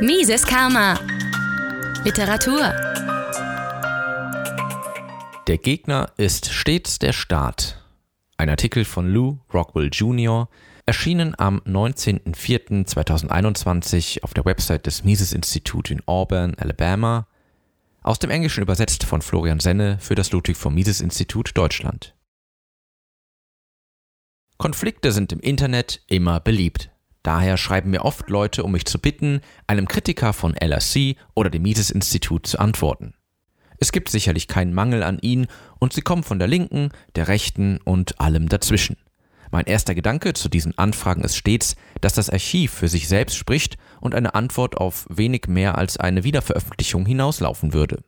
Mises Karma. Literatur. Der Gegner ist stets der Staat. Ein Artikel von Lou Rockwell Jr., erschienen am 19.04.2021 auf der Website des Mises Institut in Auburn, Alabama, aus dem Englischen übersetzt von Florian Senne für das Ludwig von Mises Institut Deutschland. Konflikte sind im Internet immer beliebt. Daher schreiben mir oft Leute, um mich zu bitten, einem Kritiker von LRC oder dem Mises-Institut zu antworten. Es gibt sicherlich keinen Mangel an ihnen und sie kommen von der linken, der rechten und allem dazwischen. Mein erster Gedanke zu diesen Anfragen ist stets, dass das Archiv für sich selbst spricht und eine Antwort auf wenig mehr als eine Wiederveröffentlichung hinauslaufen würde.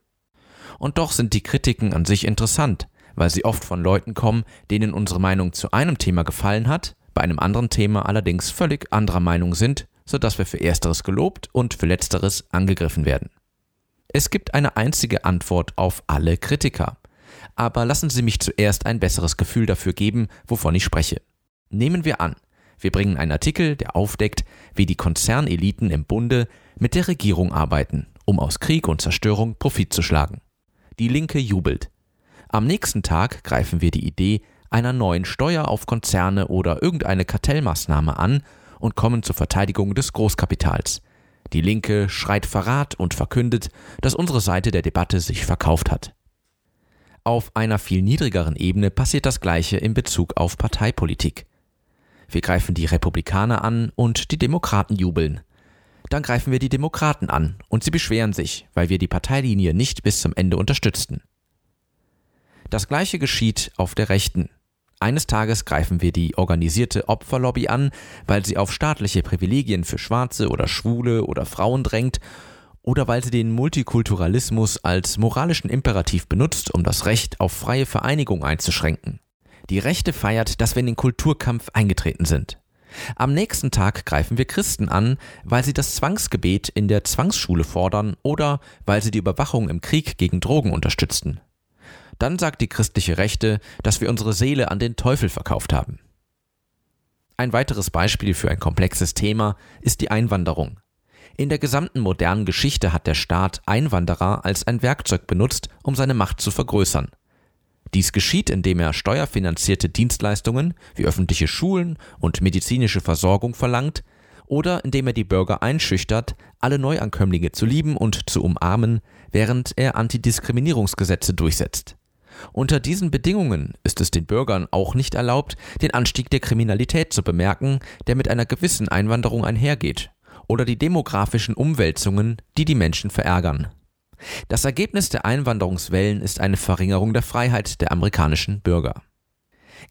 Und doch sind die Kritiken an sich interessant, weil sie oft von Leuten kommen, denen unsere Meinung zu einem Thema gefallen hat bei einem anderen Thema allerdings völlig anderer Meinung sind, sodass wir für ersteres gelobt und für letzteres angegriffen werden. Es gibt eine einzige Antwort auf alle Kritiker. Aber lassen Sie mich zuerst ein besseres Gefühl dafür geben, wovon ich spreche. Nehmen wir an, wir bringen einen Artikel, der aufdeckt, wie die Konzerneliten im Bunde mit der Regierung arbeiten, um aus Krieg und Zerstörung Profit zu schlagen. Die Linke jubelt. Am nächsten Tag greifen wir die Idee einer neuen Steuer auf Konzerne oder irgendeine Kartellmaßnahme an und kommen zur Verteidigung des Großkapitals. Die Linke schreit Verrat und verkündet, dass unsere Seite der Debatte sich verkauft hat. Auf einer viel niedrigeren Ebene passiert das Gleiche in Bezug auf Parteipolitik. Wir greifen die Republikaner an und die Demokraten jubeln. Dann greifen wir die Demokraten an und sie beschweren sich, weil wir die Parteilinie nicht bis zum Ende unterstützten. Das gleiche geschieht auf der Rechten. Eines Tages greifen wir die organisierte Opferlobby an, weil sie auf staatliche Privilegien für Schwarze oder Schwule oder Frauen drängt oder weil sie den Multikulturalismus als moralischen Imperativ benutzt, um das Recht auf freie Vereinigung einzuschränken. Die Rechte feiert, dass wir in den Kulturkampf eingetreten sind. Am nächsten Tag greifen wir Christen an, weil sie das Zwangsgebet in der Zwangsschule fordern oder weil sie die Überwachung im Krieg gegen Drogen unterstützten. Dann sagt die christliche Rechte, dass wir unsere Seele an den Teufel verkauft haben. Ein weiteres Beispiel für ein komplexes Thema ist die Einwanderung. In der gesamten modernen Geschichte hat der Staat Einwanderer als ein Werkzeug benutzt, um seine Macht zu vergrößern. Dies geschieht, indem er steuerfinanzierte Dienstleistungen wie öffentliche Schulen und medizinische Versorgung verlangt oder indem er die Bürger einschüchtert, alle Neuankömmlinge zu lieben und zu umarmen, während er Antidiskriminierungsgesetze durchsetzt. Unter diesen Bedingungen ist es den Bürgern auch nicht erlaubt, den Anstieg der Kriminalität zu bemerken, der mit einer gewissen Einwanderung einhergeht, oder die demografischen Umwälzungen, die die Menschen verärgern. Das Ergebnis der Einwanderungswellen ist eine Verringerung der Freiheit der amerikanischen Bürger.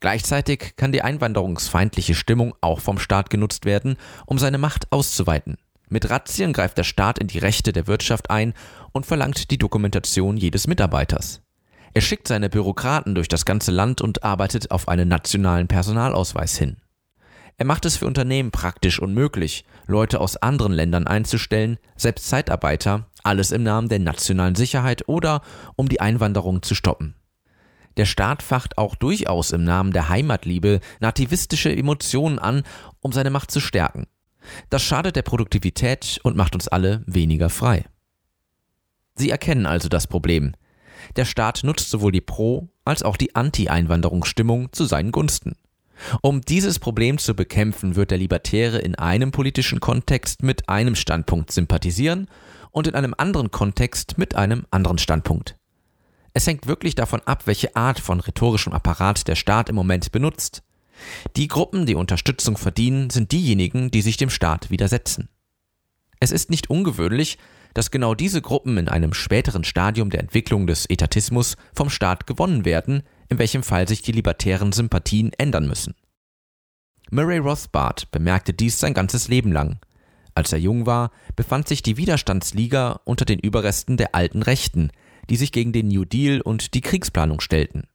Gleichzeitig kann die einwanderungsfeindliche Stimmung auch vom Staat genutzt werden, um seine Macht auszuweiten. Mit Razzien greift der Staat in die Rechte der Wirtschaft ein und verlangt die Dokumentation jedes Mitarbeiters. Er schickt seine Bürokraten durch das ganze Land und arbeitet auf einen nationalen Personalausweis hin. Er macht es für Unternehmen praktisch unmöglich, Leute aus anderen Ländern einzustellen, selbst Zeitarbeiter, alles im Namen der nationalen Sicherheit oder um die Einwanderung zu stoppen. Der Staat facht auch durchaus im Namen der Heimatliebe nativistische Emotionen an, um seine Macht zu stärken. Das schadet der Produktivität und macht uns alle weniger frei. Sie erkennen also das Problem. Der Staat nutzt sowohl die Pro- als auch die Anti-Einwanderungsstimmung zu seinen Gunsten. Um dieses Problem zu bekämpfen, wird der Libertäre in einem politischen Kontext mit einem Standpunkt sympathisieren und in einem anderen Kontext mit einem anderen Standpunkt. Es hängt wirklich davon ab, welche Art von rhetorischem Apparat der Staat im Moment benutzt. Die Gruppen, die Unterstützung verdienen, sind diejenigen, die sich dem Staat widersetzen. Es ist nicht ungewöhnlich, dass genau diese Gruppen in einem späteren Stadium der Entwicklung des Etatismus vom Staat gewonnen werden, in welchem Fall sich die libertären Sympathien ändern müssen. Murray Rothbard bemerkte dies sein ganzes Leben lang. Als er jung war, befand sich die Widerstandsliga unter den Überresten der alten Rechten, die sich gegen den New Deal und die Kriegsplanung stellten.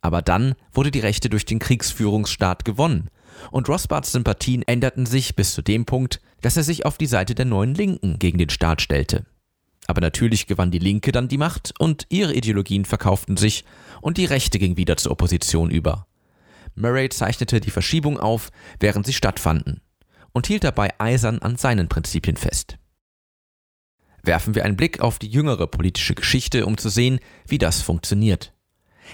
Aber dann wurde die Rechte durch den Kriegsführungsstaat gewonnen und Rothbards Sympathien änderten sich bis zu dem Punkt, dass er sich auf die Seite der neuen Linken gegen den Staat stellte. Aber natürlich gewann die Linke dann die Macht und ihre Ideologien verkauften sich und die Rechte ging wieder zur Opposition über. Murray zeichnete die Verschiebung auf, während sie stattfanden und hielt dabei eisern an seinen Prinzipien fest. Werfen wir einen Blick auf die jüngere politische Geschichte, um zu sehen, wie das funktioniert.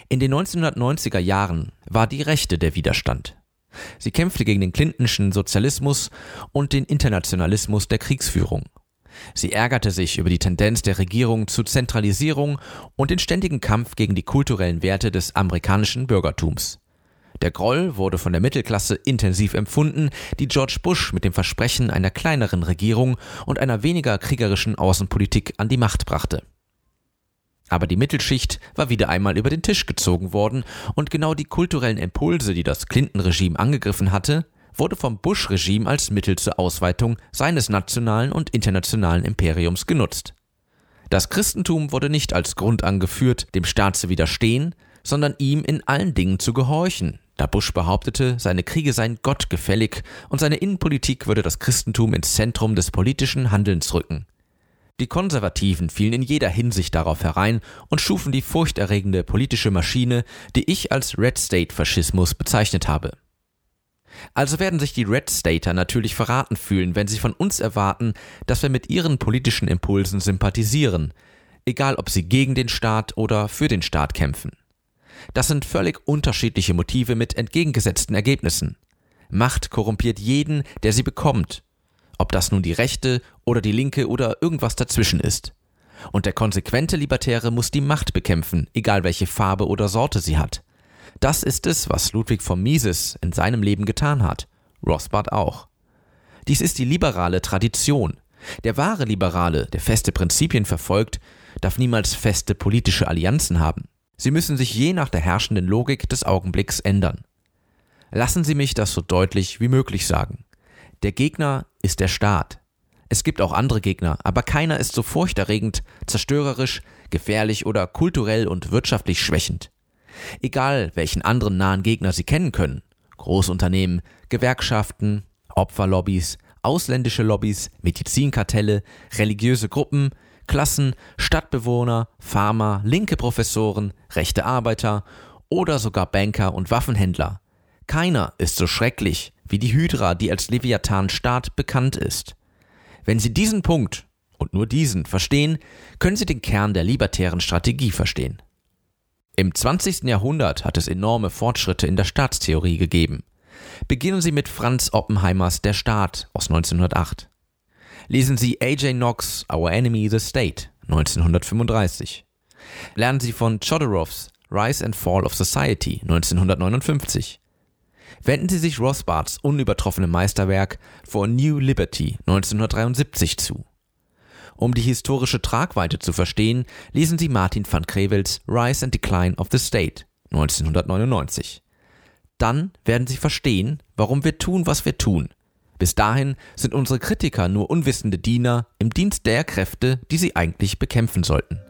In den 1990er Jahren war die Rechte der Widerstand. Sie kämpfte gegen den Clintonschen Sozialismus und den Internationalismus der Kriegsführung. Sie ärgerte sich über die Tendenz der Regierung zur Zentralisierung und den ständigen Kampf gegen die kulturellen Werte des amerikanischen Bürgertums. Der Groll wurde von der Mittelklasse intensiv empfunden, die George Bush mit dem Versprechen einer kleineren Regierung und einer weniger kriegerischen Außenpolitik an die Macht brachte. Aber die Mittelschicht war wieder einmal über den Tisch gezogen worden und genau die kulturellen Impulse, die das Clinton-Regime angegriffen hatte, wurde vom Bush-Regime als Mittel zur Ausweitung seines nationalen und internationalen Imperiums genutzt. Das Christentum wurde nicht als Grund angeführt, dem Staat zu widerstehen, sondern ihm in allen Dingen zu gehorchen, da Bush behauptete, seine Kriege seien Gott gefällig und seine Innenpolitik würde das Christentum ins Zentrum des politischen Handelns rücken. Die Konservativen fielen in jeder Hinsicht darauf herein und schufen die furchterregende politische Maschine, die ich als Red State Faschismus bezeichnet habe. Also werden sich die Red Stater natürlich verraten fühlen, wenn sie von uns erwarten, dass wir mit ihren politischen Impulsen sympathisieren, egal ob sie gegen den Staat oder für den Staat kämpfen. Das sind völlig unterschiedliche Motive mit entgegengesetzten Ergebnissen. Macht korrumpiert jeden, der sie bekommt, ob das nun die rechte oder die linke oder irgendwas dazwischen ist. Und der konsequente Libertäre muss die Macht bekämpfen, egal welche Farbe oder Sorte sie hat. Das ist es, was Ludwig von Mises in seinem Leben getan hat. Rothbard auch. Dies ist die liberale Tradition. Der wahre Liberale, der feste Prinzipien verfolgt, darf niemals feste politische Allianzen haben. Sie müssen sich je nach der herrschenden Logik des Augenblicks ändern. Lassen Sie mich das so deutlich wie möglich sagen. Der Gegner ist der Staat. Es gibt auch andere Gegner, aber keiner ist so furchterregend, zerstörerisch, gefährlich oder kulturell und wirtschaftlich schwächend. Egal, welchen anderen nahen Gegner Sie kennen können, Großunternehmen, Gewerkschaften, Opferlobbys, ausländische Lobbys, Medizinkartelle, religiöse Gruppen, Klassen, Stadtbewohner, Farmer, linke Professoren, rechte Arbeiter oder sogar Banker und Waffenhändler. Keiner ist so schrecklich wie die Hydra, die als Leviathan-Staat bekannt ist. Wenn Sie diesen Punkt und nur diesen verstehen, können Sie den Kern der libertären Strategie verstehen. Im 20. Jahrhundert hat es enorme Fortschritte in der Staatstheorie gegeben. Beginnen Sie mit Franz Oppenheimers Der Staat aus 1908. Lesen Sie A.J. Knox Our Enemy the State 1935. Lernen Sie von Chodorows Rise and Fall of Society 1959. Wenden Sie sich Rothbards unübertroffenem Meisterwerk For New Liberty 1973 zu. Um die historische Tragweite zu verstehen, lesen Sie Martin van Crevels Rise and Decline of the State 1999. Dann werden Sie verstehen, warum wir tun, was wir tun. Bis dahin sind unsere Kritiker nur unwissende Diener im Dienst der Kräfte, die sie eigentlich bekämpfen sollten.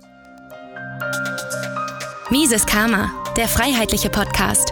Mises Karma, der freiheitliche Podcast.